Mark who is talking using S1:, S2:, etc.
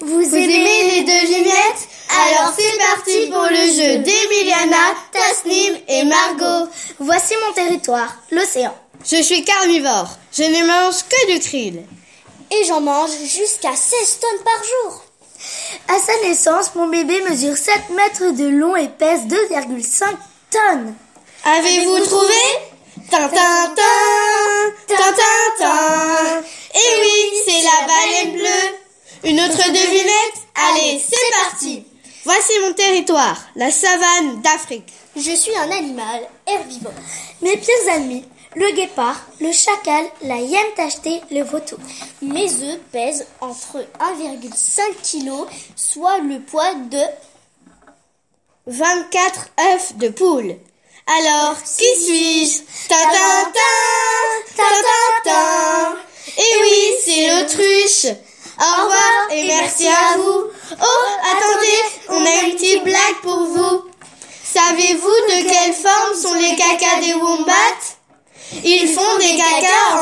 S1: Vous,
S2: Vous aimez les devinettes Alors c'est parti pour le jeu d'Emiliana, Tasnim et Margot.
S1: Voici mon territoire, l'océan.
S2: Je suis carnivore. Je ne mange que du krill.
S1: Et j'en mange jusqu'à 16 tonnes par jour. À sa naissance, mon bébé mesure 7 mètres de long et pèse 2,5 tonnes.
S2: Avez-vous trouvé? Tin tin la baleine bleue. Une autre devinette Allez, c'est parti. Voici mon territoire, la savane d'Afrique.
S1: Je suis un animal herbivore. Mes pires ennemis, le guépard, le chacal, la hyène tachetée, le vautour. Mes œufs pèsent entre 1,5 kg, soit le poids de
S2: 24 œufs de poule. Alors, qui suis-je? Ta ta ta ta l'autruche. Au revoir et merci à vous. Oh, attendez, on a une petite blague pour vous. Savez-vous de quelle forme sont les cacas des wombats? Ils font des cacas en